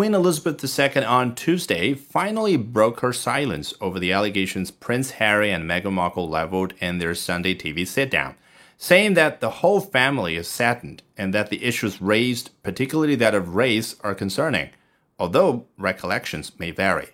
Queen Elizabeth II on Tuesday finally broke her silence over the allegations Prince Harry and Meghan Markle leveled in their Sunday TV sit down, saying that the whole family is saddened and that the issues raised, particularly that of race, are concerning, although recollections may vary.